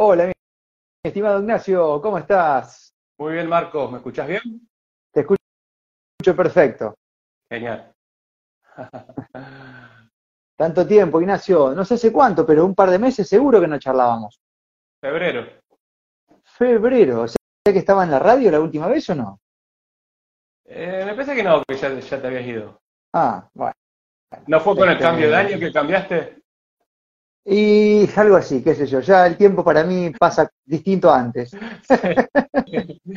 Hola, mi estimado Ignacio, ¿cómo estás? Muy bien, Marcos, ¿me escuchás bien? Te escucho perfecto. Genial. Tanto tiempo, Ignacio, no sé hace cuánto, pero un par de meses seguro que no charlábamos. Febrero. Febrero, ¿o sea que estaba en la radio la última vez o no? Eh, me parece que no, que ya, ya te habías ido. Ah, bueno. ¿No fue con el Este- cambio de año que cambiaste? Y algo así, qué sé yo, ya el tiempo para mí pasa distinto a antes.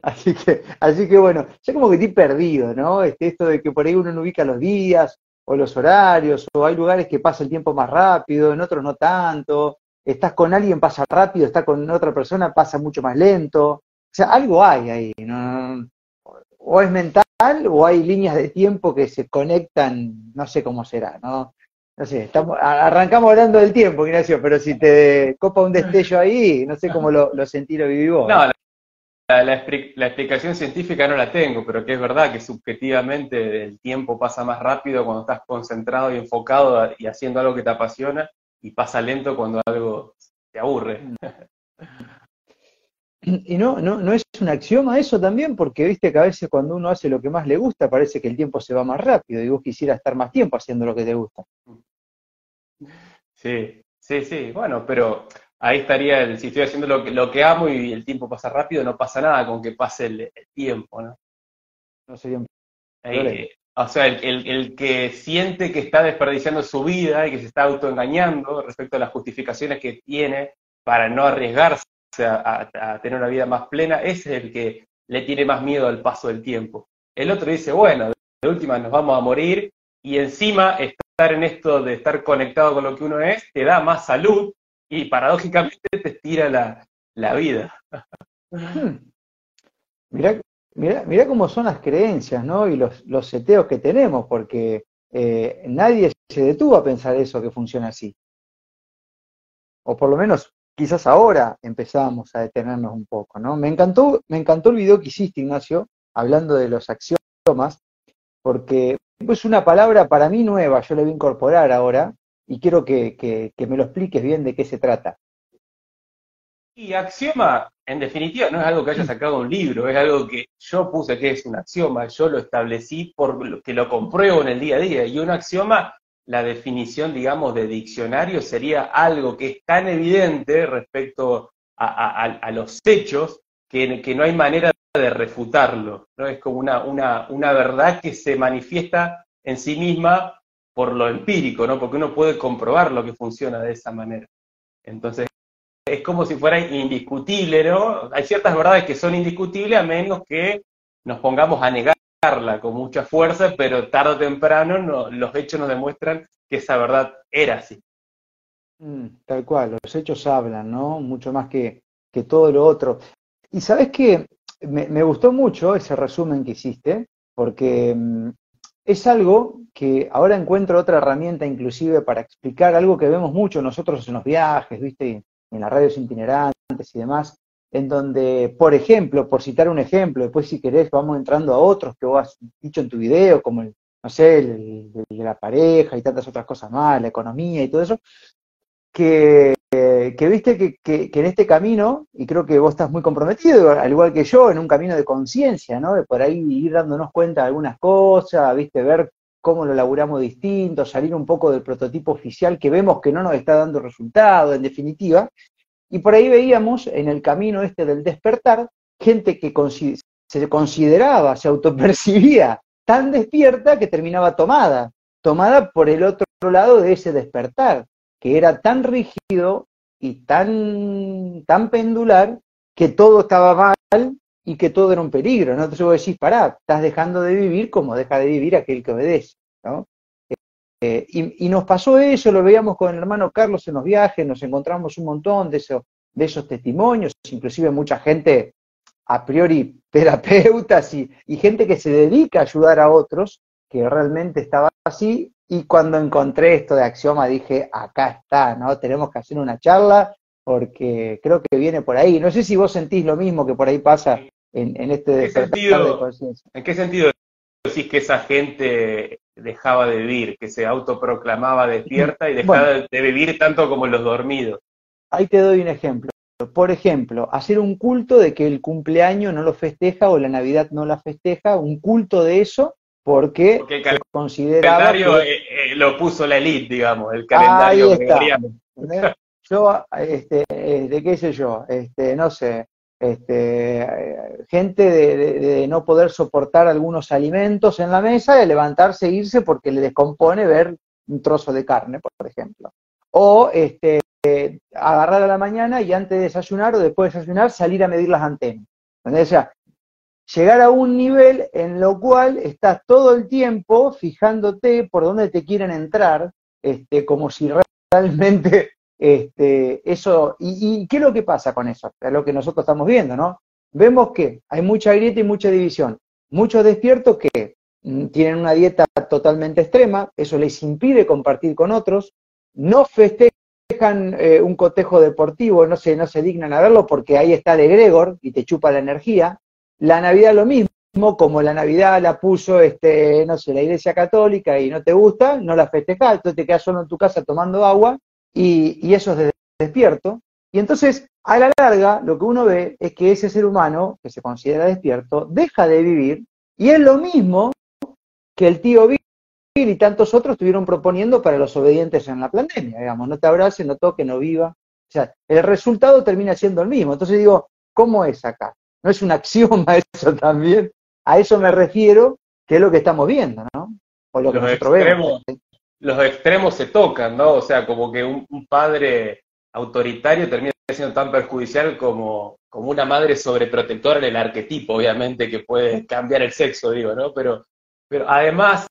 Así que, así que bueno, ya como que estoy perdido, ¿no? Este, esto de que por ahí uno no ubica los días o los horarios, o hay lugares que pasa el tiempo más rápido, en otros no tanto. Estás con alguien, pasa rápido, estás con otra persona, pasa mucho más lento. O sea, algo hay ahí, ¿no? O es mental o hay líneas de tiempo que se conectan, no sé cómo será, ¿no? No sé, estamos, arrancamos hablando del tiempo, Ignacio, pero si te copa un destello ahí, no sé cómo lo, lo sentí, lo viví vos. No, la, la expli- la explicación científica no la tengo, pero que es verdad que subjetivamente el tiempo pasa más rápido cuando estás concentrado y enfocado y haciendo algo que te apasiona y pasa lento cuando algo te aburre. Y no, no, no es un axioma eso también, porque viste que a veces cuando uno hace lo que más le gusta, parece que el tiempo se va más rápido y vos quisieras estar más tiempo haciendo lo que te gusta. Sí, sí, sí, bueno, pero ahí estaría el, si estoy haciendo lo que, lo que amo y el tiempo pasa rápido, no pasa nada con que pase el, el tiempo, ¿no? No sería un Ahí, Problema. o sea, el, el- el que siente que está desperdiciando su vida y que se está autoengañando respecto a las justificaciones que tiene para no arriesgarse a, tener una vida más plena, es el que le tiene más miedo al paso del tiempo. El otro dice, bueno, de última nos vamos a morir y encima estar en esto de estar conectado con lo que uno es te da más salud y paradójicamente te estira la, la vida. Hmm. Mirá cómo son las creencias, ¿no? Y los, los seteos que tenemos, porque eh, nadie se detuvo a pensar eso que funciona así. O por lo menos quizás ahora empezamos a detenernos un poco, ¿no? Me encantó, me encantó el video que hiciste, Ignacio, hablando de los axiomas, porque es una palabra para mí nueva, yo la voy a incorporar ahora, y quiero que, que- que me lo expliques bien de qué se trata. Y axioma, en definitiva, no es algo que haya sacado un libro, es algo que yo puse que es un axioma, yo lo establecí porque lo compruebo en el día a día. Y un axioma, la definición, digamos, de diccionario sería algo que es tan evidente respecto a, los hechos que, no hay manera de refutarlo. ¿no? Es como una, una, una verdad que se manifiesta en sí misma por lo empírico, ¿no? porque uno puede comprobar lo que funciona de esa manera. Entonces, es como si fuera indiscutible, ¿no? Hay ciertas verdades que son indiscutibles a menos que nos pongamos a negarla con mucha fuerza, pero tarde o temprano no- los hechos nos demuestran que esa verdad era así. Mm, tal cual, los hechos hablan, ¿no? Mucho más que, que todo lo otro. Y sabes que me, me gustó mucho ese resumen que hiciste, porque mm, es algo que ahora encuentro otra herramienta inclusive para explicar algo que vemos mucho nosotros en los viajes, ¿viste? En las radios itinerantes y demás, en donde, por ejemplo, por citar un ejemplo, después si querés vamos entrando a otros que vos has dicho en tu video, como el, no sé, el, de la pareja y tantas otras cosas más, la economía y todo eso, que, que viste que, que- que en este camino, y creo que vos estás muy comprometido, al igual que yo, en un camino de conciencia, ¿no? De por ahí ir dándonos cuenta de algunas cosas, viste, ver cómo lo laburamos distinto, salir un poco del prototipo oficial que vemos que no nos está dando resultado, en definitiva. Y por ahí veíamos en el camino este del despertar, gente que se consideraba, se autopercibía tan despierta que terminaba tomada, tomada por el otro lado de ese despertar que era tan rígido y tan, tan pendular que todo estaba mal y que todo era un peligro, ¿no? Entonces vos decís, pará, estás dejando de vivir como deja de vivir aquel que obedece, ¿no? Eh, y, y nos pasó eso, lo veíamos con el hermano Carlos en los viajes, nos encontramos un montón de, eso, de esos testimonios, inclusive mucha gente a priori terapeutas y, y gente que se dedica a ayudar a otros, que realmente estaba así, y cuando encontré esto de Axioma dije, acá está, ¿no? Tenemos que hacer una charla porque creo que viene por ahí. No sé si vos sentís lo mismo que por ahí pasa en, en este ¿En qué sentido? de conciencia. ¿En qué sentido decís que esa gente dejaba de vivir, que se autoproclamaba despierta y dejaba de vivir tanto como los dormidos. Ahí te doy un ejemplo. Por ejemplo, hacer un culto de que el cumpleaños no lo festeja o la Navidad no la festeja, un culto de eso, porque, porque el calendario eh, eh, lo puso la elite, digamos, el calendario Yo, este, eh, de qué sé yo, este, no sé, este, gente de, no poder soportar algunos alimentos en la mesa, de levantarse e irse porque le descompone ver un trozo de carne, por ejemplo. O este, agarrar a la mañana y antes de desayunar o después de desayunar salir a medir las antenas. O sea, llegar a un nivel en lo cual estás todo el tiempo fijándote por dónde te quieren entrar, este, como si realmente este, eso, y, qué es lo que pasa con eso? Es lo que nosotros estamos viendo, ¿no? Vemos que hay mucha grieta y mucha división. Muchos despiertos que mm, tienen una dieta totalmente extrema, eso les impide compartir con otros, no festejan eh, un cotejo deportivo, no se, no se dignan a verlo porque ahí está de Gregor y te chupa la energía. La Navidad lo mismo, como la Navidad la puso, este, no sé, la Iglesia Católica y no te gusta, no la festejas, entonces te quedas solo en tu casa tomando agua y, eso es de despierto. Y entonces, a la larga, lo que uno ve es que ese ser humano, que se considera despierto, deja de vivir, y es lo mismo que el tío Bill y tantos otros estuvieron proponiendo para los obedientes en la pandemia, digamos, no te abraces, no toque, no viva. O sea, el resultado termina siendo el mismo. Entonces digo, ¿cómo es acá? ¿No es un axioma eso también? A eso me refiero, que es lo que estamos viendo, ¿no? O lo que nosotros vemos los extremos se tocan, ¿no? O sea, como que un, padre autoritario termina siendo tan perjudicial como, como una madre sobreprotectora en el arquetipo, obviamente, que puede cambiar el sexo, digo, ¿no? Pero, pero además,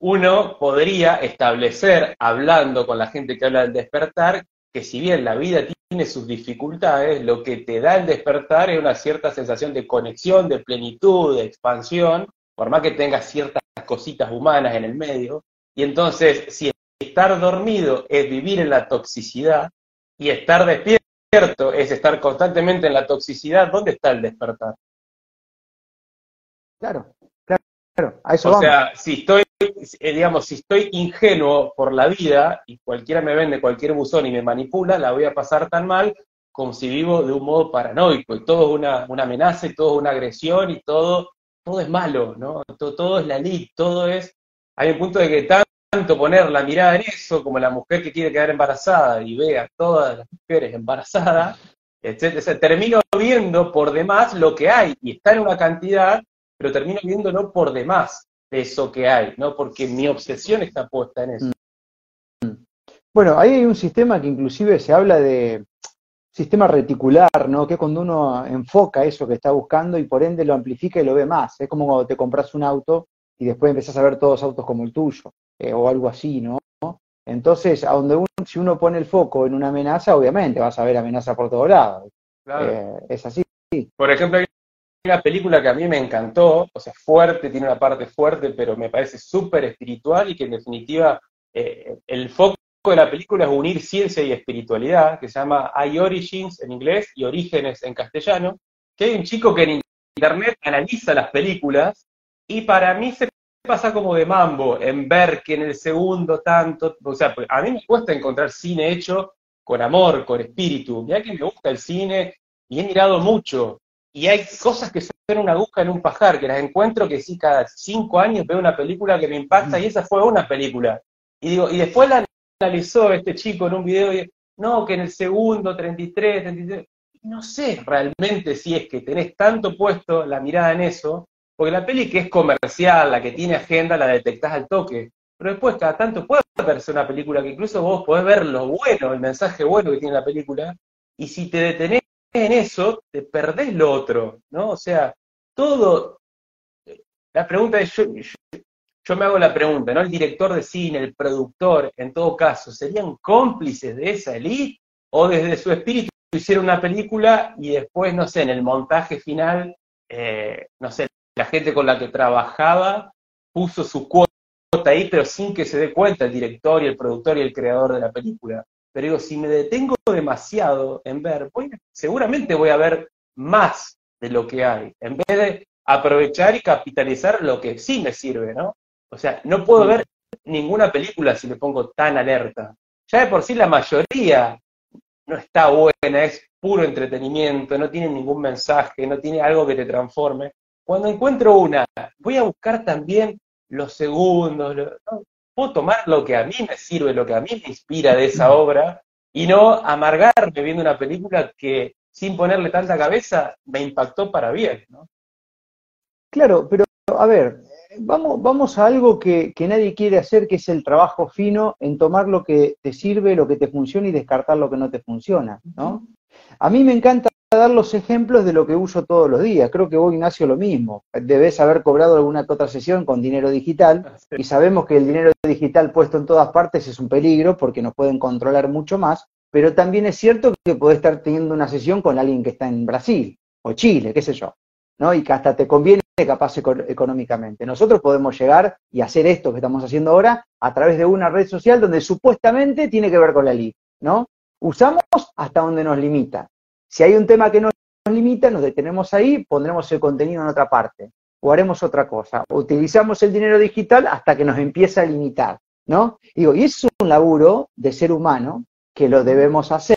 uno podría establecer, hablando con la gente que habla del despertar, que si bien la vida tiene sus dificultades, lo que te da el despertar es una cierta sensación de conexión, de plenitud, de expansión, por más que tengas ciertas cositas humanas en el medio, y entonces, si estar dormido es vivir en la toxicidad y estar despierto es estar constantemente en la toxicidad, ¿dónde está el despertar? Claro, claro, a eso o sea, si estoy, eh, digamos, si estoy ingenuo por la vida y cualquiera me vende cualquier buzón y me manipula, la voy a pasar tan mal como si vivo de un modo paranoico y todo es una, una amenaza y todo es una agresión y todo, todo es malo, ¿no? Todo, todo es la ley, todo es hay un punto de que tanto poner la mirada en eso, como la mujer que quiere quedar embarazada y ve a todas las mujeres embarazadas, etc. termino viendo por demás lo que hay, y está en una cantidad, pero termino viendo no por demás eso que hay, ¿no? Porque mi obsesión está puesta en eso. Mm. Bueno, ahí hay un sistema que inclusive se habla de sistema reticular, ¿no? Que cuando uno enfoca eso que está buscando y por ende lo amplifica y lo ve más. Es como cuando te compras un auto y después empezás a ver todos autos como el tuyo, eh, o algo así, ¿no? Entonces, a donde uno, si uno pone el foco en una amenaza, obviamente vas a ver amenaza por todos lados. Eh, es así. Por ejemplo, hay una película que a mí me encantó, o sea, fuerte, tiene una parte fuerte, pero me parece súper espiritual y que en definitiva eh, el foco de la película es unir ciencia y espiritualidad, que se llama I Origins en inglés y Orígenes en castellano, que hay un chico que en internet analiza las películas y para mí se pasa como de mambo en ver que en el segundo tanto, o sea, a mí me cuesta encontrar cine hecho con amor, con espíritu. Mira que me gusta el cine y he mirado mucho. Y hay cosas que son una aguja en un pajar, que las encuentro que sí, cada cinco años veo una película que me impacta y esa fue una película. Y digo, y después la analizó este chico en un video y no, que en el segundo, 33, 33, no sé realmente si es que tenés tanto puesto la mirada en eso, porque la peli que es comercial, la que tiene agenda, la detectás al toque. Pero después, cada tanto puede verse una película que incluso vos podés ver lo bueno, el mensaje bueno que tiene la película, y si te detenés en eso, te perdés lo otro, ¿no? O sea, todo. La pregunta es: yo, me hago la pregunta, ¿no? El director de cine, el productor, en todo caso, ¿serían cómplices de esa elite? ¿O desde su espíritu hicieron una película y después, no sé, en el montaje final, eh, no sé, la gente con la que trabajaba puso su cuota ahí, pero sin que se dé cuenta el director y el productor y el creador de la película. Pero digo, si me detengo demasiado en ver, seguramente voy a ver más de lo que hay, en vez de aprovechar y capitalizar lo que sí me sirve, ¿no? O sea, no puedo ver ninguna película si me pongo tan alerta. Ya de por sí la mayoría no está buena, es puro entretenimiento, no tiene ningún mensaje, no tiene algo que te transforme. Cuando encuentro una, voy a buscar también los segundos, puedo tomar lo que a mí me sirve, lo que a mí me inspira de esa obra y no amargarme viendo una película que sin ponerle tanta cabeza me impactó para bien. ¿no? Claro, pero a ver, vamos, vamos a algo que, que, nadie quiere hacer, que es el trabajo fino en tomar lo que te sirve, lo que te funciona y descartar lo que no te funciona, ¿no? A mí me encanta dar los ejemplos de lo que uso todos los días. Creo que vos, Ignacio, lo mismo. Debes haber cobrado alguna otra sesión con dinero digital y sabemos que el dinero digital puesto en todas partes es un peligro porque nos pueden controlar mucho más, pero también es cierto que podés estar teniendo una sesión con alguien que está en Brasil o Chile, qué sé yo, ¿no? Y que hasta te conviene capaz económicamente. Nosotros podemos llegar y hacer esto que estamos haciendo ahora a través de una red social donde supuestamente tiene que ver con la ley, ¿no? Usamos hasta donde nos limita. Si hay un tema que nos limita, nos detenemos ahí, pondremos el contenido en otra parte o haremos otra cosa. Utilizamos el dinero digital hasta que nos empieza a limitar, ¿no? Digo, y es un laburo de ser humano que lo debemos hacer,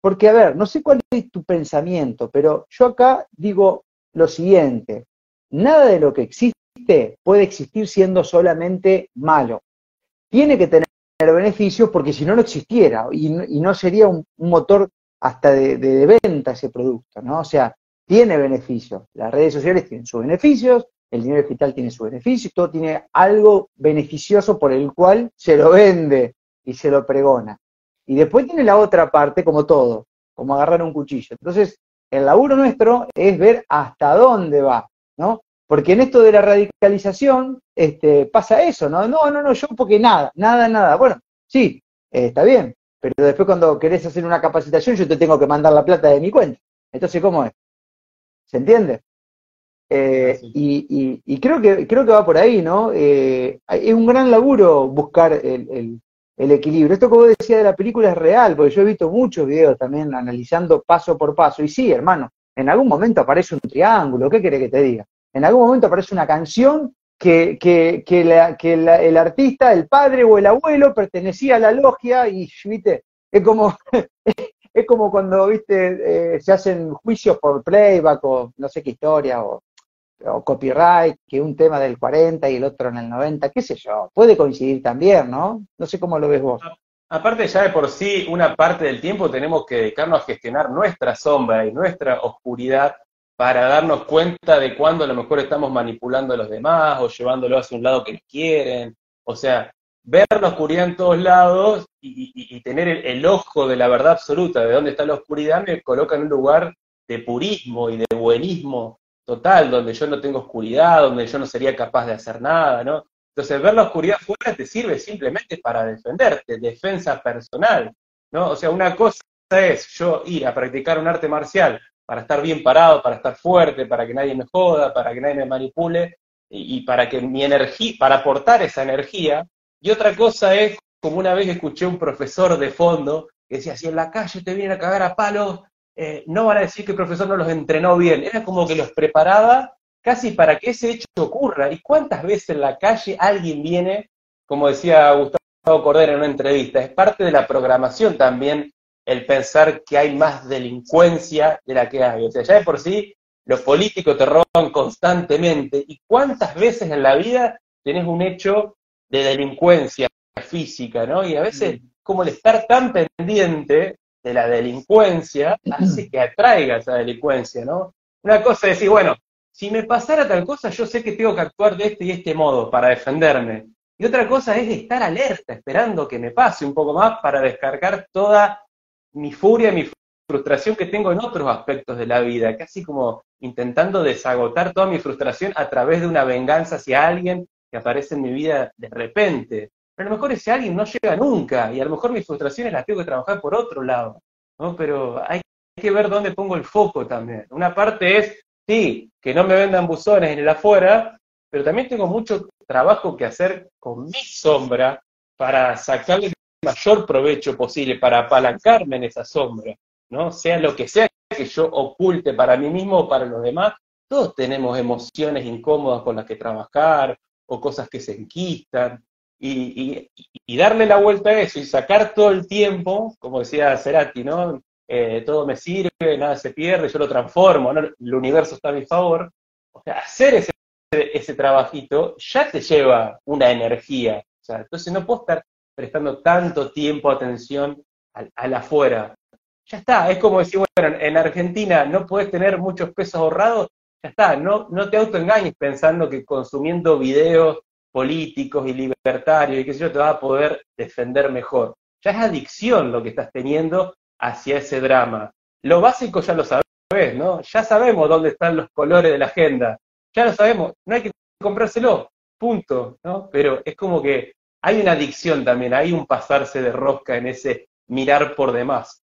porque, a ver, no sé cuál es tu pensamiento, pero yo acá digo lo siguiente, nada de lo que existe puede existir siendo solamente malo. Tiene que tener beneficios porque si no, no existiera y, no sería un motor hasta de, venta ese producto, ¿no? O sea, tiene beneficios. Las redes sociales tienen sus beneficios, el dinero digital tiene sus beneficios, todo tiene algo beneficioso por el cual se lo vende y se lo pregona. Y después tiene la otra parte, como todo, como agarrar un cuchillo. Entonces, el laburo nuestro es ver hasta dónde va, ¿no? Porque en esto de la radicalización este, pasa eso, ¿no? No, no, no, yo porque nada, nada, nada. Bueno, sí, está bien, pero después cuando querés hacer una capacitación yo te tengo que mandar la plata de mi cuenta. Entonces, ¿cómo es? ¿Se entiende? Eh, y, creo, que, creo que va por ahí, ¿no? Eh, es un gran laburo buscar el, equilibrio. Esto que vos decías de la película es real, porque yo he visto muchos videos también analizando paso por paso. Y sí, hermano, en algún momento aparece un triángulo, ¿qué querés que te diga? En algún momento aparece una canción que, que, el artista, el padre o el abuelo pertenecía a la logia y, viste, es como, es como cuando, viste, eh, se hacen juicios por playback o no sé qué historia o, copyright, que un tema del 40 y el otro en el 90, qué sé yo, puede coincidir también, ¿no? No sé cómo lo ves vos. Aparte ya de por sí, una parte del tiempo tenemos que dedicarnos a gestionar nuestra sombra y nuestra oscuridad para darnos cuenta de cuándo a lo mejor estamos manipulando a los demás o llevándolo hacia un lado que quieren. O sea, ver la oscuridad en todos lados y, tener el, ojo de la verdad absoluta de dónde está la oscuridad me coloca en un lugar de purismo y de buenismo total, donde yo no tengo oscuridad, donde yo no sería capaz de hacer nada, ¿no? Entonces, ver la oscuridad fuera te sirve simplemente para defenderte, defensa personal, ¿no? O sea, una cosa es yo ir a practicar un arte marcial para estar bien parado, para estar fuerte, para que nadie me joda, para que nadie me manipule y, para que mi energía, para aportar esa energía. Y otra cosa es, como una vez escuché un profesor de fondo que decía, si en la calle te vienen a cagar a palos, eh, no van a decir que el profesor no los entrenó bien. Era como que los preparaba casi para que ese hecho ocurra. ¿Y cuántas veces en la calle alguien viene, como decía Gustavo Cordero en una entrevista, es parte de la programación también el pensar que hay más delincuencia de la que hay. O sea, ya de por sí los políticos te roban constantemente. ¿Y cuántas veces en la vida tenés un hecho de delincuencia física, ¿no? Y a veces, mm. como el estar tan pendiente de la delincuencia, hace que atraiga esa delincuencia, ¿no? Una cosa es decir, bueno, si me pasara tal cosa, yo sé que tengo que actuar de este y este modo para defenderme. Y otra cosa es estar alerta, esperando que me pase un poco más para descargar toda mi furia, mi frustración que tengo en otros aspectos de la vida, casi como intentando desagotar toda mi frustración a través de una venganza hacia alguien que aparece en mi vida de repente. Pero a lo mejor ese alguien no llega nunca y a lo mejor mis frustraciones las tengo que trabajar por otro lado, ¿no? Pero hay que ver dónde pongo el foco también. Una parte es, sí, que no me vendan buzones en el afuera, pero también tengo mucho trabajo que hacer con mi sombra para sacarle mayor provecho posible para apalancarme en esa sombra, ¿no? Sea lo que sea que yo oculte para mí mismo o para los demás, todos tenemos emociones incómodas con las que trabajar, o cosas que se enquistan, y, darle la vuelta a eso y sacar todo el tiempo, como decía Cerati, ¿no? Eh, todo me sirve, nada se pierde, yo lo transformo, el universo está a mi favor. O sea, hacer ese, ese trabajito ya te lleva una energía. O sea, entonces no puedo estar prestando tanto tiempo, atención al, afuera. Ya está, es como decir, bueno, en Argentina no puedes tener muchos pesos ahorrados, ya está, no, no te autoengañes pensando que consumiendo videos políticos y libertarios y qué sé yo, te va a poder defender mejor. Ya es adicción lo que estás teniendo hacia ese drama. Lo básico ya lo sabes, ¿no? Ya sabemos dónde están los colores de la agenda, ya lo sabemos, no hay que comprárselo, punto, ¿no? Pero es como que hay una adicción también, hay un pasarse de rosca en ese mirar por demás.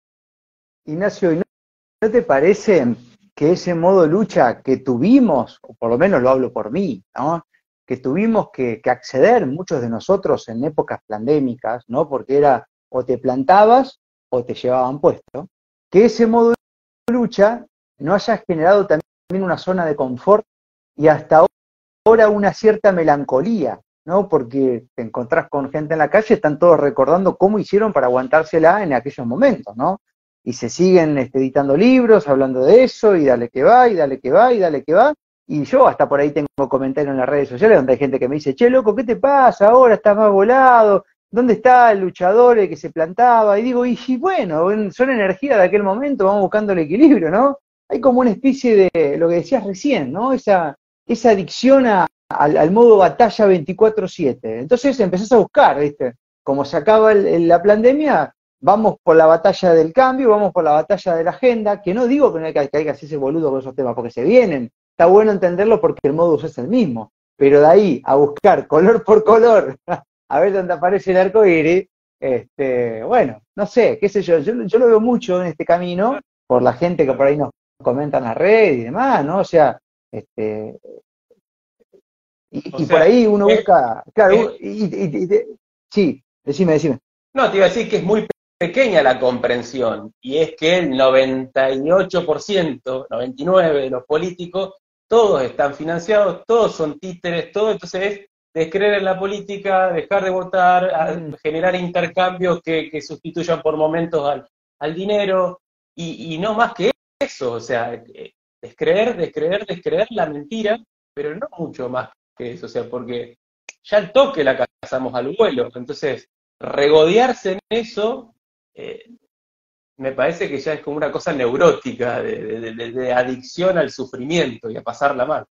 Ignacio, ¿no te parece que ese modo lucha que tuvimos, o por lo menos lo hablo por mí, ¿no? que tuvimos que, que, acceder muchos de nosotros en épocas pandémicas, ¿no? porque era o te plantabas o te llevaban puesto, que ese modo de lucha no haya generado también una zona de confort y hasta ahora una cierta melancolía, ¿no? Porque te encontrás con gente en la calle, están todos recordando cómo hicieron para aguantársela en aquellos momentos, ¿no? Y se siguen este, editando libros, hablando de eso, y dale que va, y dale que va, y dale que va. Y yo hasta por ahí tengo comentarios en las redes sociales donde hay gente que me dice, che, loco, ¿qué te pasa ahora? Estás más volado, ¿dónde está el luchador que se plantaba? Y digo, y, bueno, son energía de aquel momento, vamos buscando el equilibrio, ¿no? Hay como una especie de, lo que decías recién, ¿no? Esa, esa adicción al, modo batalla 24-7. Entonces empezás a buscar, ¿viste? Como se acaba la pandemia, vamos por la batalla del cambio, vamos por la batalla de la agenda, que no digo que no hay que, que ese boludo con esos temas, porque se vienen. Está bueno entenderlo porque el modus es el mismo. Pero de ahí a buscar color por color a ver dónde aparece el arco iris, este, bueno, no sé, qué sé yo, yo, lo veo mucho en este camino por la gente que por ahí nos comenta en la red y demás, ¿no? O sea, este, y, por ahí uno busca, claro, y, sí, decime, decime. No, te iba a decir que es muy pequeña la comprensión, y es que el 98%, 99% de los políticos, todos están financiados, todos son títeres, todo, entonces es descreer en la política, dejar de votar, mm. generar intercambios que, sustituyan por momentos al, dinero, y, no más que eso, o sea, eh, descreer, descreer, descreer la mentira, pero no mucho más que eso, o sea, porque ya el toque la cazamos al vuelo, entonces regodearse en eso eh, me parece que ya es como una cosa neurótica de, adicción al sufrimiento y a pasarla mal.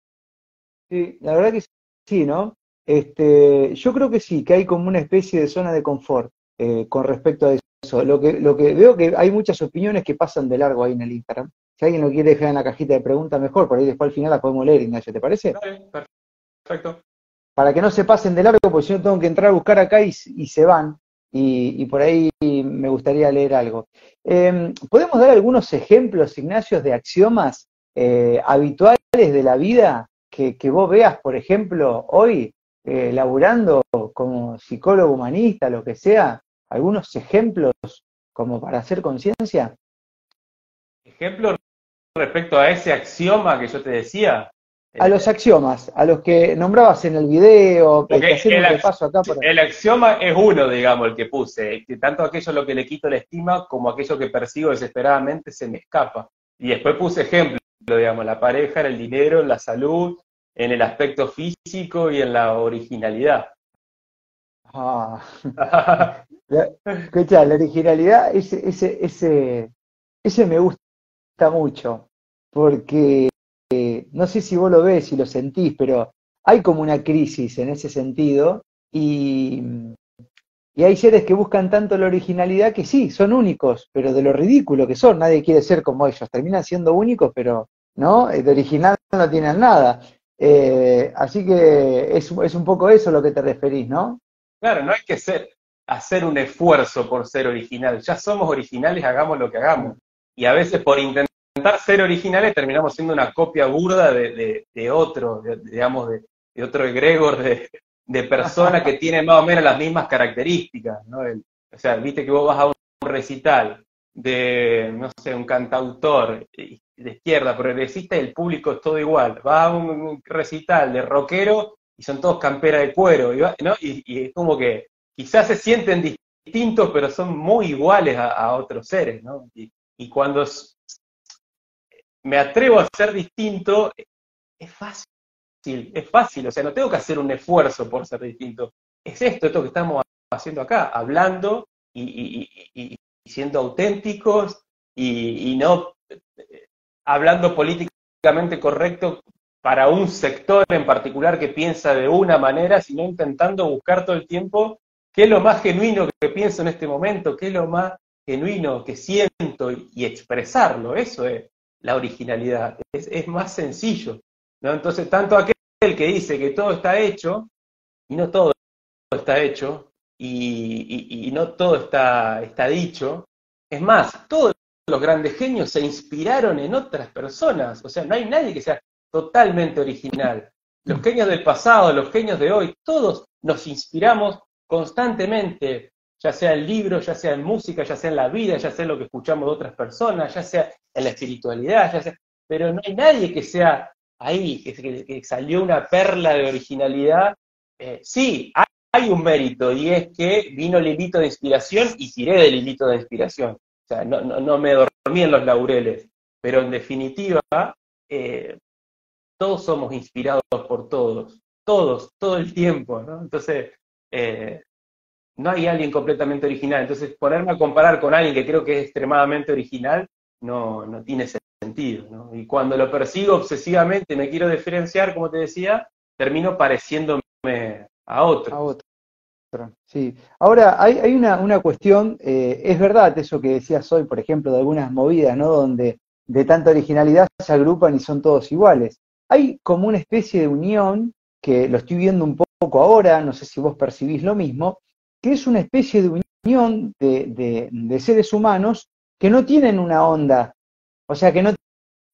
Sí, la verdad que sí, ¿no? Este, yo creo que sí, que hay como una especie de zona de confort eh, con respecto a eso. Lo que, lo que veo que hay muchas opiniones que pasan de largo ahí en el Instagram. Si alguien lo quiere dejar en la cajita de preguntas, mejor, por ahí después al final la podemos leer, Ignacio, ¿te parece? Perfecto. Para que no se pasen de largo, porque si no tengo que entrar a buscar acá y, se van. Y, por ahí me gustaría leer algo. Em, ¿Podemos dar algunos ejemplos, Ignacio, de axiomas eh, habituales de la vida que, que, vos veas, por ejemplo, hoy eh, laburando como psicólogo humanista, lo que sea, algunos ejemplos como para hacer conciencia? Ejemplos respecto a ese axioma que yo te decía. A los axiomas, a los que nombrabas en el video, el, el axioma es uno, digamos, el que puse, que tanto aquello lo que le quito la estima como aquello que persigo desesperadamente se me escapa. Y después puse ejemplos, digamos, la pareja, el dinero, la salud, en el aspecto físico y en la originalidad. Ah. escucha, la originalidad, ese, ese, ese, ese me gusta mucho, porque eh, no sé si vos lo ves y lo sentís, pero hay como una crisis en ese sentido y, y hay seres que buscan tanto la originalidad que sí, son únicos, pero de lo ridículo que son, nadie quiere ser como ellos, terminan siendo únicos, pero no, de original no tienen nada. Eh, así que es, es, un poco eso lo que te referís, ¿no? Claro, no hay que ser, hacer un esfuerzo por ser original. Ya somos originales, hagamos lo que hagamos. Y a veces por intentar ser originales terminamos siendo una copia burda de, otro, digamos, de, otro egregor de, persona que tiene más o menos las mismas características, ¿no? o sea, viste que vos vas a un recital de, no sé, un cantautor de izquierda progresista y el público es todo igual. Va a un recital de rockero y son todos campera de cuero, y, es como que quizás se sienten distintos, pero son muy iguales a, otros seres, ¿no? Y, y, cuando me atrevo a ser distinto, es fácil, es fácil, o sea, no tengo que hacer un esfuerzo por ser distinto. Es esto, esto que estamos haciendo acá, hablando y, siendo auténticos y, no eh, hablando políticamente correcto para un sector en particular que piensa de una manera, sino intentando buscar todo el tiempo qué es lo más genuino que pienso en este momento, qué es lo más genuino que siento y, expresarlo. Eso es la originalidad, es, más sencillo. ¿no? Entonces, tanto aquel que dice que todo está hecho, y no todo está hecho, y, no todo está, está dicho, es más, todos los grandes genios se inspiraron en otras personas, o sea, no hay nadie que sea totalmente original. Los genios del pasado, los genios de hoy, todos nos inspiramos constantemente, ya sea en libros, ya sea en música, ya sea en la vida, ya sea en lo que escuchamos de otras personas, ya sea en la espiritualidad, ya sea, pero no hay nadie que sea ahí, que, salió una perla de originalidad. Eh, sí, hay, un mérito y es que vino el hilito de inspiración y tiré del hilito de inspiración. O sea, no, no, me dormí en los laureles, pero en definitiva, eh, todos somos inspirados por todos, todos, todo el tiempo, ¿no? Entonces, eh, no hay alguien completamente original. Entonces, ponerme a comparar con alguien que creo que es extremadamente original, no, no tiene sentido, ¿no? Y cuando lo persigo obsesivamente, me quiero diferenciar, como te decía, termino pareciéndome a otro. A otro. Sí. Ahora, hay, hay una, una, cuestión, eh, es verdad eso que decías hoy, por ejemplo, de algunas movidas, ¿no? Donde de tanta originalidad se agrupan y son todos iguales hay como una especie de unión, que lo estoy viendo un poco ahora, no sé si vos percibís lo mismo, que es una especie de unión de, seres humanos que no tienen una onda, o sea, que no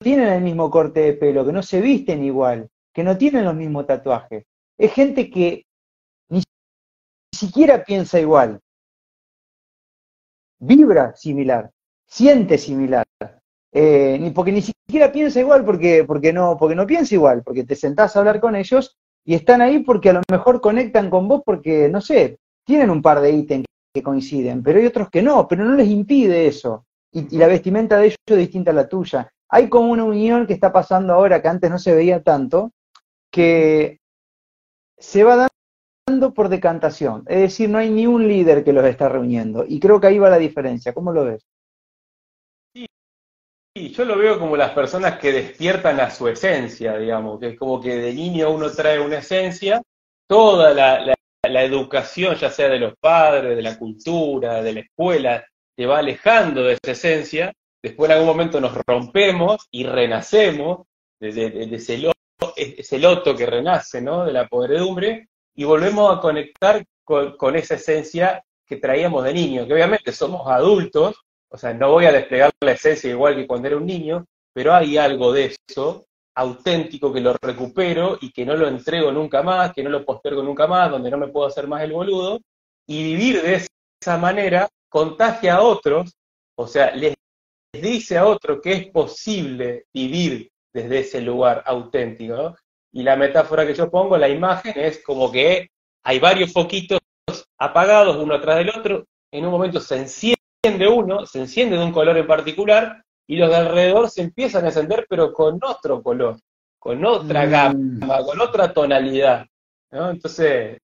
tienen el mismo corte de pelo, que no se visten igual, que no tienen los mismos tatuajes. Es gente que ni siquiera piensa igual, vibra similar, siente similar, eh, ni porque ni siquiera piensa igual, porque, porque, no, porque no piensa igual, porque te sentás a hablar con ellos y están ahí porque a lo mejor conectan con vos porque, no sé, tienen un par de ítems que coinciden, pero hay otros que no, pero no les impide eso. Y, la vestimenta de ellos es distinta a la tuya. Hay como una unión que está pasando ahora que antes no se veía tanto, que se va dando por decantación. Es decir, no hay ni un líder que los está reuniendo. Y creo que ahí va la diferencia. ¿Cómo lo ves? Sí, yo lo veo como las personas que despiertan a su esencia, digamos, que es como que de niño uno trae una esencia, toda la, educación, ya sea de los padres, de la cultura, de la escuela, te va alejando de esa esencia, después en algún momento nos rompemos y renacemos desde, ese, loto, ese, loto, que renace, ¿no? De la podredumbre, y volvemos a conectar con, con esa esencia que traíamos de niño, que obviamente somos adultos, o sea, no voy a desplegar la esencia igual que cuando era un niño, pero hay algo de eso auténtico que lo recupero y que no lo entrego nunca más, que no lo postergo nunca más, donde no me puedo hacer más el boludo, y vivir de esa manera contagia a otros, o sea, les dice a otros que es posible vivir desde ese lugar auténtico. Y la metáfora que yo pongo, la imagen, es como que hay varios foquitos apagados uno atrás del otro, en un momento se enciende de uno, se enciende de un color en particular y los de alrededor se empiezan a encender pero con otro color, con otra mm. gama, con otra tonalidad. Entonces,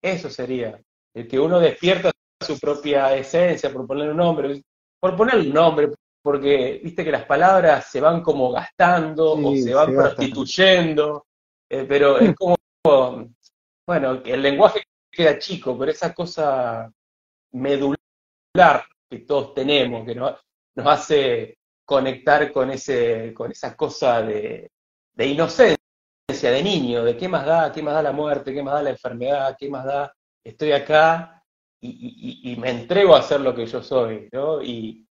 eso sería, el que uno despierta su propia esencia, por poner un nombre, por poner un nombre, porque viste que las palabras se van como gastando o se van prostituyendo, eh, pero es como, bueno, el lenguaje queda chico, pero esa cosa medular que todos tenemos, que nos, hace conectar con, ese, con esa cosa de, inocencia de niño, de qué más da, qué más da la muerte, qué más da la enfermedad, qué más da, estoy acá y, me entrego a hacer lo que yo soy, ¿no? Y,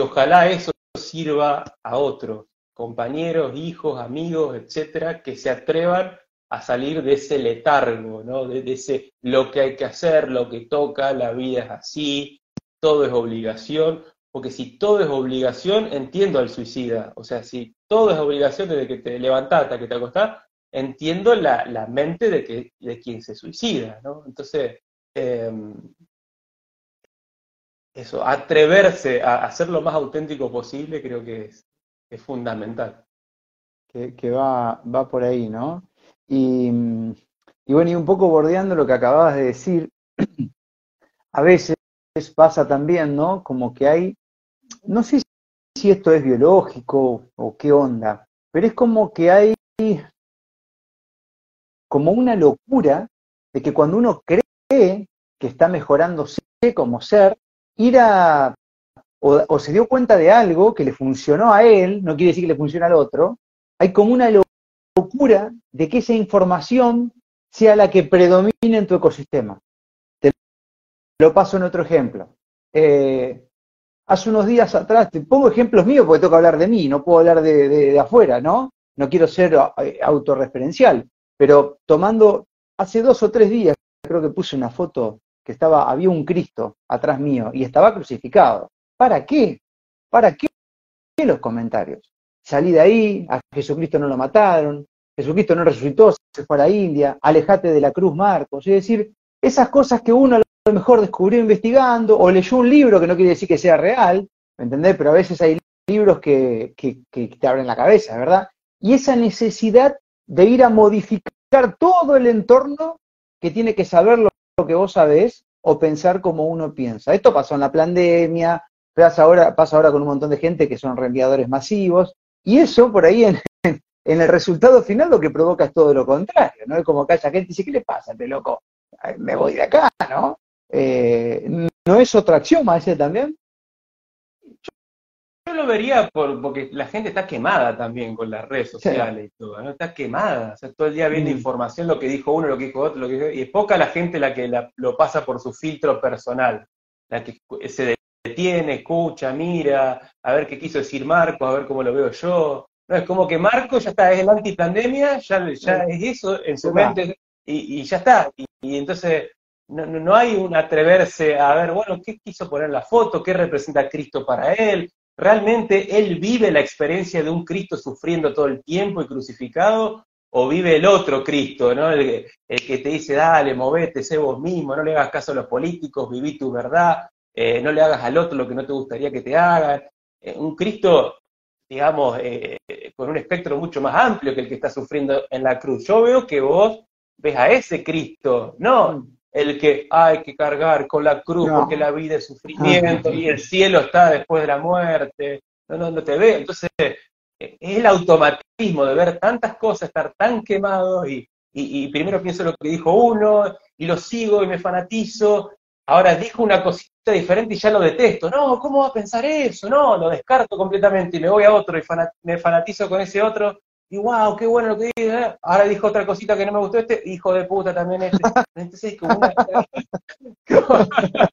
ojalá eso sirva a otros, compañeros, hijos, amigos, etcétera, que se atrevan a salir de ese letargo, ¿no? De, de, ese lo que hay que hacer, lo que toca, la vida es así, todo es obligación, porque si todo es obligación, entiendo al suicida. O sea, si todo es obligación desde que te levantás hasta que te acostás, entiendo la, mente de, que, de quien se suicida, ¿no? Entonces, em, eso, atreverse a, hacer lo más auténtico posible creo que es, fundamental. Que, va, va por ahí, ¿no? Y, y bueno, y un poco bordeando lo que acababas de decir, a veces pasa también, ¿no? Como que hay, no sé si esto es biológico o qué onda, pero es como que hay como una locura de que cuando uno cree que está mejorándose como ser, ir a, o, se dio cuenta de algo que le funcionó a él, no quiere decir que le funcione al otro, hay como una locura de que esa información sea la que predomine en tu ecosistema. Te lo paso en otro ejemplo. Eh, hace unos días atrás, te pongo ejemplos míos porque tengo que hablar de mí, no puedo hablar de, afuera, ¿no? No quiero ser eh, autorreferencial, pero tomando, hace dos o tres días, creo que puse una foto que estaba, había un Cristo atrás mío y estaba crucificado. ¿Para qué? ¿Para qué los comentarios? Salí de ahí, a Jesucristo no lo mataron, Jesucristo no resucitó, se fue a la India, alejate de la cruz Marcos. Es decir, esas cosas que uno a lo mejor descubrió investigando o leyó un libro que no quiere decir que sea real, ¿me entendés? Pero a veces hay libros que, que, te abren la cabeza, ¿verdad? Y esa necesidad de ir a modificar todo el entorno que tiene que saber lo que vos sabés o pensar como uno piensa. Esto pasó en la pandemia, pasa ahora, pasa ahora con un montón de gente que son reenviadores masivos, y eso por ahí en, el resultado final lo que provoca es todo lo contrario, ¿no? Es como que haya gente y dice, ¿qué le pasa, este loco? Me voy de acá, ¿no? Eh, ¿No es otra acción ese también? Yo lo vería por, porque la gente está quemada también con las redes sociales y todo, ¿no? Está quemada, o sea, todo el día viendo mm. información, lo que dijo uno, lo que dijo otro, lo que dijo, y es poca la gente la que lo pasa por su filtro personal, la que se detiene, escucha, mira, a ver qué quiso decir Marco, a ver cómo lo veo yo. No, es como que Marco ya está, es el antipandemia, ya, ya es eso en su mente, y, ya está. Y, entonces no, no, hay un atreverse a ver, bueno, ¿qué quiso poner la foto? ¿Qué representa Cristo para él? ¿Realmente él vive la experiencia de un Cristo sufriendo todo el tiempo y crucificado? ¿O vive el otro Cristo, ¿no? el, que te dice, dale, movete, sé vos mismo, no le hagas caso a los políticos, viví tu verdad, eh, no le hagas al otro lo que no te gustaría que te hagan? Eh, un Cristo, digamos, eh, con un espectro mucho más amplio que el que está sufriendo en la cruz. Yo veo que vos ves a ese Cristo, no el que hay que cargar con la cruz porque la vida es sufrimiento y el cielo está después de la muerte. No, no, no te ve. Entonces, es el automatismo de ver tantas cosas, estar tan quemado y, y, primero pienso lo que dijo uno y lo sigo y me fanatizo. Ahora dijo una cosita diferente y ya lo detesto. No, ¿cómo va a pensar eso? No, lo descarto completamente y me voy a otro y me fanatizo con ese otro y wow, qué bueno lo que dice, ¿eh? ahora dijo otra cosita que no me gustó este, hijo de puta también este. Entonces, una,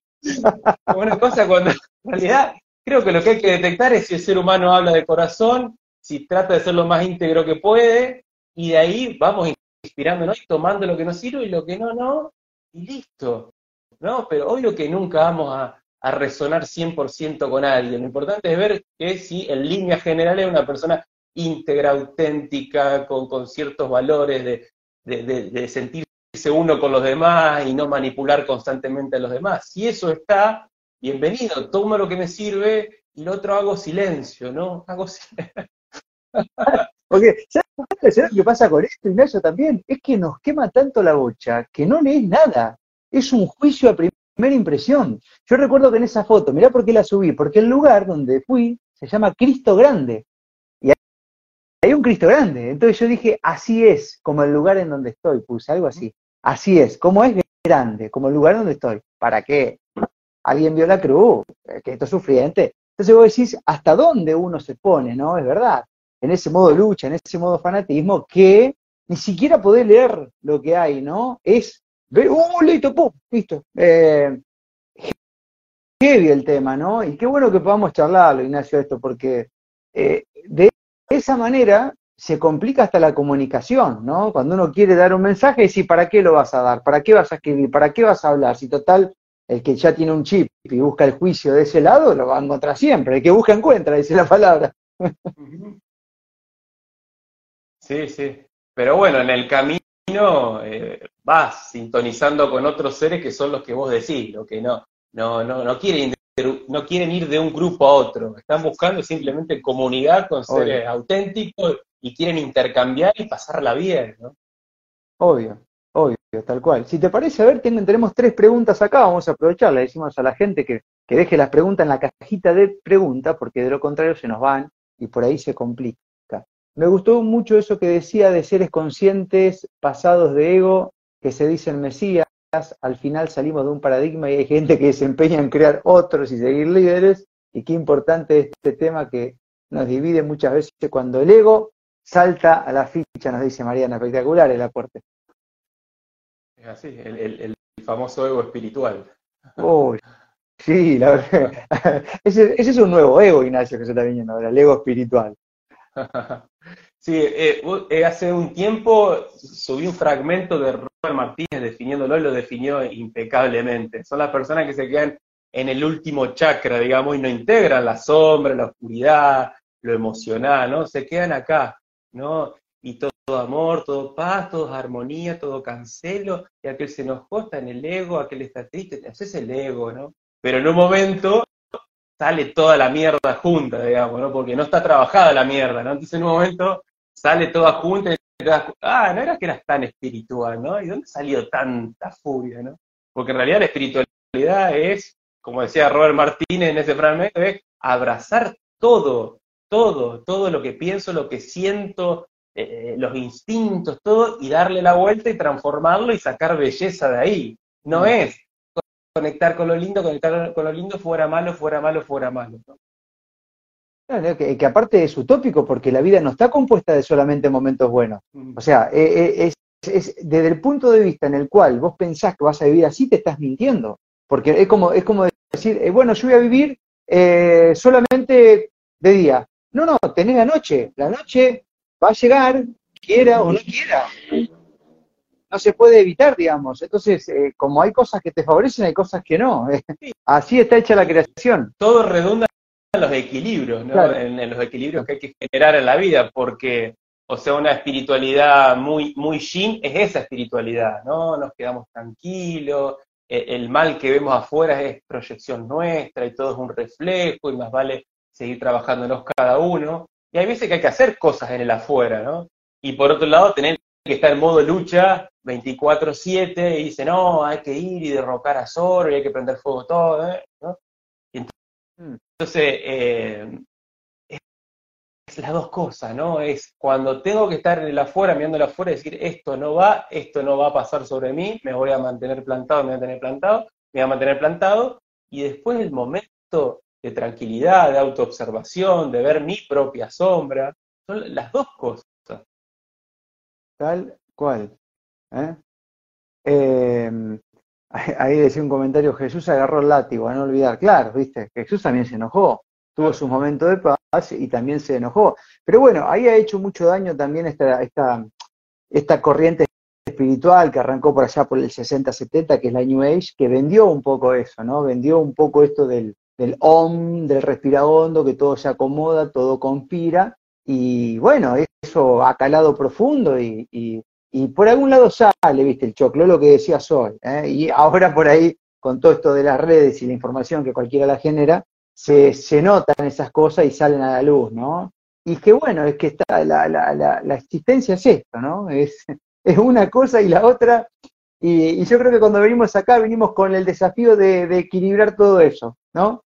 como una cosa cuando en realidad creo que lo que hay que detectar es si el ser humano habla de corazón, si trata de ser lo más íntegro que puede, y de ahí vamos inspirándonos y tomando lo que nos sirve y lo que no, no, y listo. ¿no? Pero obvio que nunca vamos a, a resonar 100% con alguien. Lo importante es ver que si en línea general es una persona íntegra, auténtica, con, ciertos valores de, sentirse uno con los demás y no manipular constantemente a los demás. Si eso está, bienvenido, tomo lo que me sirve y lo otro hago silencio, ¿no? Hago silencio. Porque, ¿sabes lo que pasa con esto, Ignacio, también? Es que nos quema tanto la bocha que no lees nada. Es un juicio a primera impresión. Yo recuerdo que en esa foto, mirá por qué la subí, porque el lugar donde fui se llama Cristo Grande hay un Cristo grande. Entonces yo dije, así es, como el lugar en donde estoy, puse algo así. Así es, como es grande, como el lugar donde estoy. ¿Para qué? Alguien vio la cruz, que esto es sufriente. Entonces vos decís, ¿hasta dónde uno se pone, no? Es verdad. En ese modo lucha, en ese modo fanatismo, que ni siquiera poder leer lo que hay, ¿no? Es ¡uh, listo, pum! Listo. Eh, heavy el tema, ¿no? Y qué bueno que podamos charlarlo, Ignacio, esto, porque eh, de de esa manera se complica hasta la comunicación, ¿no? Cuando uno quiere dar un mensaje, decir, ¿para qué lo vas a dar? ¿Para qué vas a escribir? ¿Para qué vas a hablar? Si total, el que ya tiene un chip y busca el juicio de ese lado, lo va a encontrar siempre. El que busca encuentra, dice la palabra. Sí, sí. pero bueno, en el camino eh, vas sintonizando con otros seres que son los que vos decís, lo que no, no, no, no quieren no quieren ir de un grupo a otro, están buscando simplemente comunidad con seres auténticos y quieren intercambiar y pasarla bien, ¿no? Obvio, obvio, tal cual. Si te parece, a ver, tenemos tres preguntas acá, vamos a aprovechar, le decimos a la gente que, que deje las preguntas en la cajita de preguntas, porque de lo contrario se nos van y por ahí se complica. Me gustó mucho eso que decía de seres conscientes, pasados de ego, que se dicen Mesías, al final salimos de un paradigma y hay gente que se empeña en crear otros y seguir líderes, y qué importante este tema que nos divide muchas veces cuando el ego salta a la ficha, nos dice Mariana, espectacular el aporte. Es así, el, famoso ego espiritual. Sí, la verdad. ese, ese, es un nuevo ego, Ignacio, que se está viniendo ahora, el ego espiritual. Sí, eh, eh, hace un tiempo subí un fragmento de Martínez definiéndolo y lo definió impecablemente. Son las personas que se quedan en el último chakra, digamos, y no integran la sombra, la oscuridad, lo emocional, ¿no? Se quedan acá, ¿no? Y todo, amor, todo paz, todo armonía, todo cancelo, y aquel se enojó, está en el ego, aquel está triste, ese es el ego, ¿no? Pero en un momento sale toda la mierda junta, digamos, ¿no? Porque no está trabajada la mierda, ¿no? Entonces en un momento sale toda junta y ah, no era que eras tan espiritual, ¿no? ¿Y dónde salió tanta furia, no? Porque en realidad la espiritualidad es, como decía Robert Martínez en ese fragmento, es abrazar todo, todo, todo lo que pienso, lo que siento, eh, los instintos, todo, y darle la vuelta y transformarlo y sacar belleza de ahí. No mm. es conectar con lo lindo, conectar con lo lindo, fuera malo, fuera malo, fuera malo. Que, aparte es utópico, porque la vida no está compuesta de solamente momentos buenos. Mm. O sea, eh, eh, es, desde el punto de vista en el cual vos pensás que vas a vivir así, te estás mintiendo. Porque es como, es como decir, eh, bueno, yo voy a vivir solamente de día. No, no, tenés la noche. La noche va a llegar, quiera o no quiera no se puede evitar, digamos. Entonces, eh, como hay cosas que te favorecen, hay cosas que no. Así está hecha la creación. Todo redunda los equilibrios, ¿no? En, los equilibrios que hay que generar en la vida, porque, o sea, una espiritualidad muy, muy yin es esa espiritualidad, ¿no? Nos quedamos tranquilos, e, el mal que vemos afuera es proyección nuestra y todo es un reflejo y más vale seguir trabajándonos cada uno. Y hay veces que hay que hacer cosas en el afuera, ¿no? Y por otro lado, tener que estar en modo lucha 24-7 y dice, no, hay que ir y derrocar a Zoro y hay que prender fuego todo, ¿eh? ¿no? Entonces, eh, es las dos cosas, ¿no? Es cuando tengo que estar en el afuera, mirando el afuera y decir, esto no va, esto no va a pasar sobre mí, me voy a mantener plantado, me voy a mantener plantado, me voy a mantener plantado, y después el momento de tranquilidad, de autoobservación, de ver mi propia sombra, son las dos cosas. Tal cual. ¿eh? Em, ahí decía un comentario, Jesús agarró el látigo, a no olvidar. Claro, viste, Jesús también se enojó, tuvo sus momentos de paz y también se enojó. Pero bueno, ahí ha hecho mucho daño también esta, esta, esta corriente espiritual que arrancó por allá por el 60-70, que es la New Age, que vendió un poco eso, ¿no? Vendió un poco esto del, del OM, del respira hondo, que todo se acomoda, todo conspira, y bueno, eso ha calado profundo y, y, por algún lado sale, viste, el choclo, lo que decía Sol. ¿eh? Y ahora por ahí, con todo esto de las redes y la información que cualquiera la genera, se, se notan esas cosas y salen a la luz, ¿no? Y que bueno, es que está la, la, la, existencia es esto, ¿no? Es, es una cosa y la otra. Y, yo creo que cuando venimos acá, venimos con el desafío de, de equilibrar todo eso, ¿no?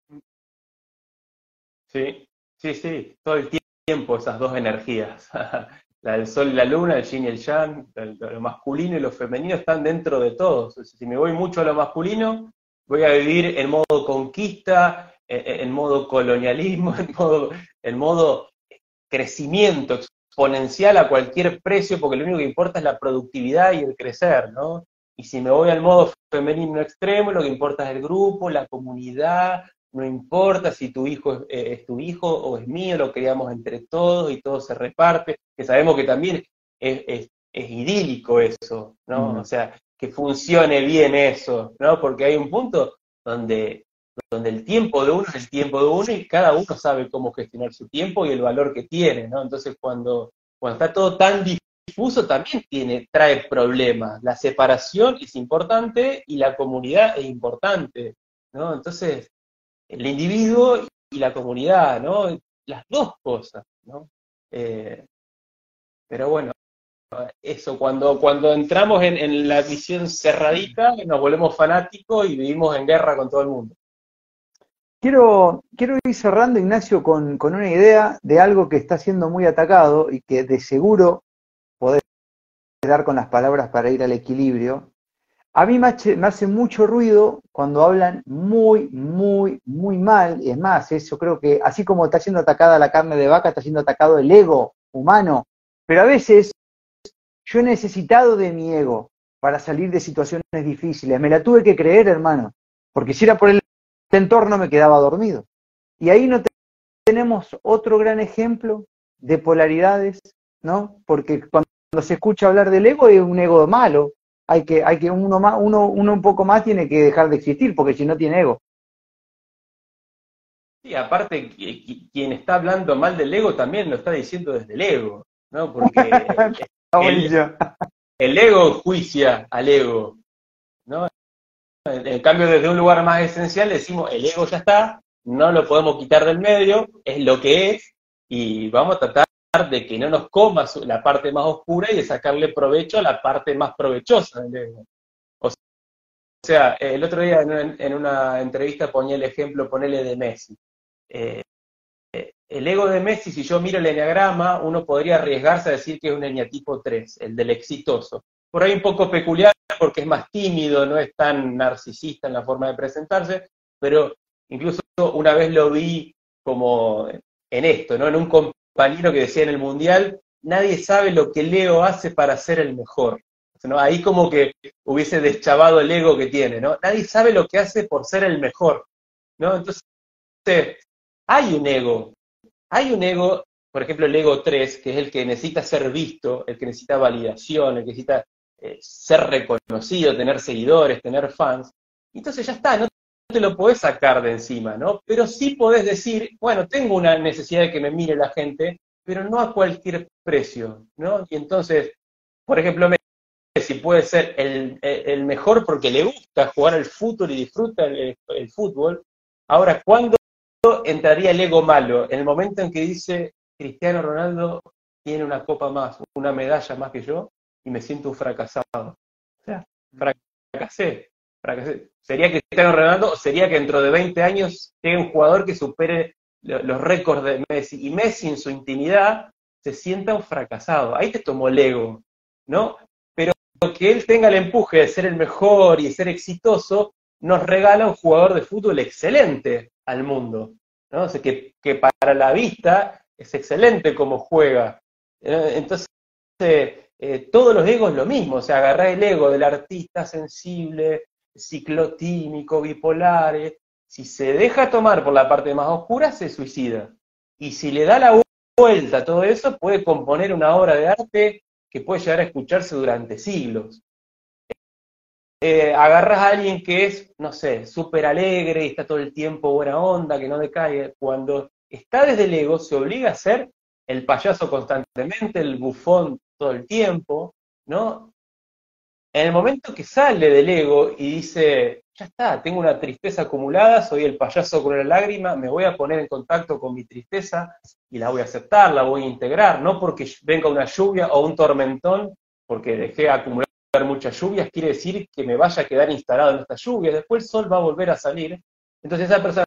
Sí, sí, sí, todo el tiempo esas dos energías. la del sol y la luna, el yin y el yang, lo masculino y lo femenino están dentro de todos. Si me voy mucho a lo masculino, voy a vivir en modo conquista, en modo colonialismo, en modo, en modo crecimiento exponencial a cualquier precio, porque lo único que importa es la productividad y el crecer, ¿no? Y si me voy al modo femenino extremo, lo que importa es el grupo, la comunidad, no importa si tu hijo eh, es, tu hijo o es mío, lo criamos entre todos y todo se reparte, que sabemos que también es, idílico eso, ¿no? O sea, que funcione bien eso, ¿no? Porque hay un punto donde, donde el tiempo de uno es el tiempo de uno y cada uno sabe cómo gestionar su tiempo y el valor que tiene, ¿no? Entonces cuando, cuando está todo tan difuso también tiene, trae problemas. La separación es importante y la comunidad es importante, ¿no? Entonces, el individuo y la comunidad, ¿no? Las dos cosas, ¿no? Eh, pero bueno, eso, cuando, cuando entramos en, la visión cerradita, nos volvemos fanáticos y vivimos en guerra con todo el mundo. Quiero, quiero ir cerrando, Ignacio, con, con, una idea de algo que está siendo muy atacado y que de seguro podés dar con las palabras para ir al equilibrio. A mí me hace, mucho ruido cuando hablan muy, muy, muy mal. Es más, eso creo que así como está siendo atacada la carne de vaca, está siendo atacado el ego humano. Pero a veces yo he necesitado de mi ego para salir de situaciones difíciles. Me la tuve que creer, hermano. Porque si era por el entorno me quedaba dormido. Y ahí no tenemos otro gran ejemplo de polaridades, ¿no? Porque cuando se escucha hablar del ego es un ego malo. Hay que, hay que uno más, uno, uno un poco más tiene que dejar de existir, porque si no tiene ego. Sí, aparte, quien está hablando mal del ego también lo está diciendo desde el ego, ¿no? Porque el, el ego juicia al ego, ¿no? En cambio, desde un lugar más esencial decimos, el ego ya está, no lo podemos quitar del medio, es lo que es, y vamos a tratar de que no nos coma la parte más oscura y de sacarle provecho a la parte más provechosa del ego. O sea, el otro día en una, entrevista ponía el ejemplo, ponele de Messi. Eh, el ego de Messi, si yo miro el enneagrama, uno podría arriesgarse a decir que es un eneatipo 3, el del exitoso. Por ahí un poco peculiar porque es más tímido, no es tan narcisista en la forma de presentarse, pero incluso una vez lo vi como en esto, ¿no? En un compañero que decía en el Mundial, nadie sabe lo que Leo hace para ser el mejor. Ahí como que hubiese deschavado el ego que tiene, ¿no? Nadie sabe lo que hace por ser el mejor, ¿no? Entonces, hay un ego, hay un ego, por ejemplo el ego 3, que es el que necesita ser visto, el que necesita validación, el que necesita eh, ser reconocido, tener seguidores, tener fans. Entonces ya está, no te lo podés sacar de encima, ¿no? Pero sí podés decir, bueno, tengo una necesidad de que me mire la gente, pero no a cualquier precio, ¿no? Y entonces, por ejemplo, Messi puede ser el, mejor porque le gusta jugar al fútbol y disfruta el, el fútbol. Ahora, ¿cuándo entraría el ego malo? En el momento en que dice, Cristiano Ronaldo tiene una copa más, una medalla más que yo, y me siento un fracasado. O sea, fracasé, fracasé. ¿Sería sería que dentro de 20 años llegue un jugador que supere los récords de Messi? Y Messi en su intimidad se sienta un fracasado. Ahí te tomó el ego, ¿no? Pero que él tenga el empuje de ser el mejor y de ser exitoso, nos regala un jugador de fútbol excelente al mundo. ¿no? O sea, que, que para la vista es excelente como juega. Entonces, eh, todos los egos lo mismo, o sea, agarrar el ego del artista sensible, ciclotímico, bipolar, eh, si se deja tomar por la parte más oscura, se suicida. Y si le da la vuelta a todo eso, puede componer una obra de arte que puede llegar a escucharse durante siglos. Eh, agarras a alguien que es, no sé, súper alegre y está todo el tiempo buena onda, que no decaiga, cuando está desde el ego, se obliga a ser el payaso constantemente, el bufón todo el tiempo, ¿no? En el momento que sale del ego y dice, ya está, tengo una tristeza acumulada, soy el payaso con la lágrima, me voy a poner en contacto con mi tristeza y la voy a aceptar, la voy a integrar, no porque venga una lluvia o un tormentón, porque dejé acumular muchas lluvias, quiere decir que me vaya a quedar instalado en esta lluvia, después el sol va a volver a salir. Entonces esa persona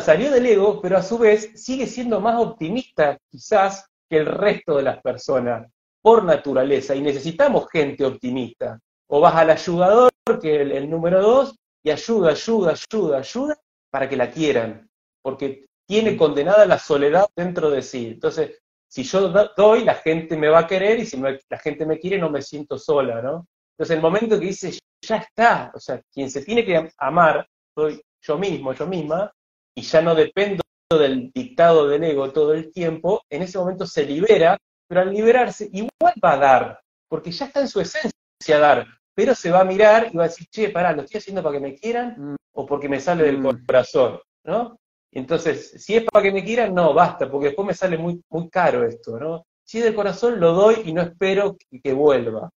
salió del ego, pero a su vez sigue siendo más optimista quizás que el resto de las personas por naturaleza y necesitamos gente optimista. O vas al ayudador, que es el, número dos, y ayuda, ayuda, ayuda, ayuda para que la quieran, porque tiene condenada la soledad dentro de sí. Entonces, si yo doy, la gente me va a querer y si la gente me quiere no me siento sola, ¿no? Entonces, el momento que dice, ya está, o sea, quien se tiene que amar soy yo mismo, yo misma, y ya no dependo del dictado del ego todo el tiempo, en ese momento se libera pero al liberarse igual va a dar, porque ya está en su esencia dar, pero se va a mirar y va a decir, che, pará, ¿lo estoy haciendo para que me quieran mm. o porque me sale del mm. corazón? ¿No? Entonces, si es para que me quieran, no, basta, porque después me sale muy, muy caro esto, ¿no? si es del corazón, lo doy y no espero que, vuelva.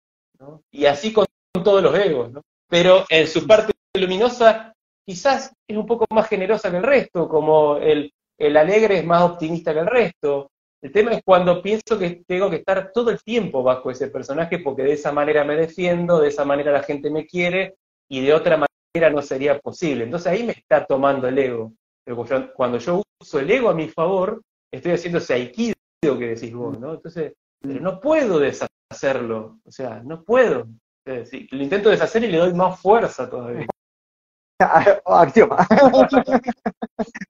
Y así con, todos los egos. ¿no? Pero en su parte luminosa, quizás es un poco más generosa que el resto, como el, el alegre es más optimista que el resto. El tema es cuando pienso que tengo que estar todo el tiempo bajo ese personaje porque de esa manera me defiendo, de esa manera la gente me quiere y de otra manera no sería posible. Entonces ahí me está tomando el ego. Cuando yo uso el ego a mi favor, estoy haciendo ese aikido que decís vos, ¿no? Entonces, pero no puedo deshacerlo, o sea, no puedo. lo intento deshacer y le doy más fuerza todavía. Axioma.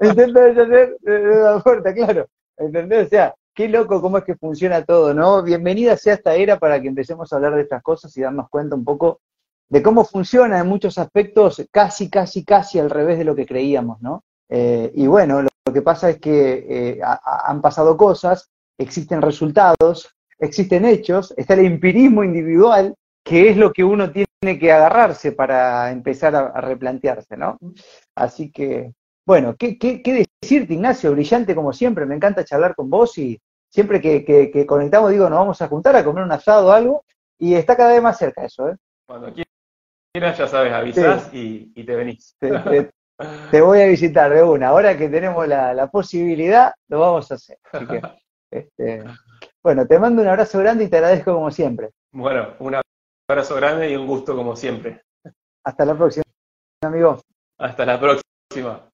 intento deshacer, le doy más fuerza, claro. ¿Entendés? O sea, qué loco cómo es que funciona todo, ¿no? Bienvenida sea esta era para que empecemos a hablar de estas cosas y darnos cuenta un poco de cómo funciona en muchos aspectos casi, casi, casi al revés de lo que creíamos, ¿no? Eh, y bueno, lo, que pasa es que eh, han pasado cosas, existen resultados, existen hechos, está el empirismo individual, que es lo que uno tiene que agarrarse para empezar a, replantearse, ¿no? Así que, bueno, ¿qué, qué, qué decirte, Ignacio? Brillante como siempre, me encanta charlar con vos y siempre que, conectamos digo, nos vamos a juntar a comer un asado o algo, y está cada vez más cerca eso, ¿eh? Cuando quieras, ya sabes, avisás y, te venís. Te, voy a visitar de una. Ahora que tenemos la, posibilidad, lo vamos a hacer. este, bueno, te mando un abrazo grande y te agradezco como siempre. Bueno, un abrazo grande y un gusto como siempre. Hasta la próxima, amigo. Hasta la próxima.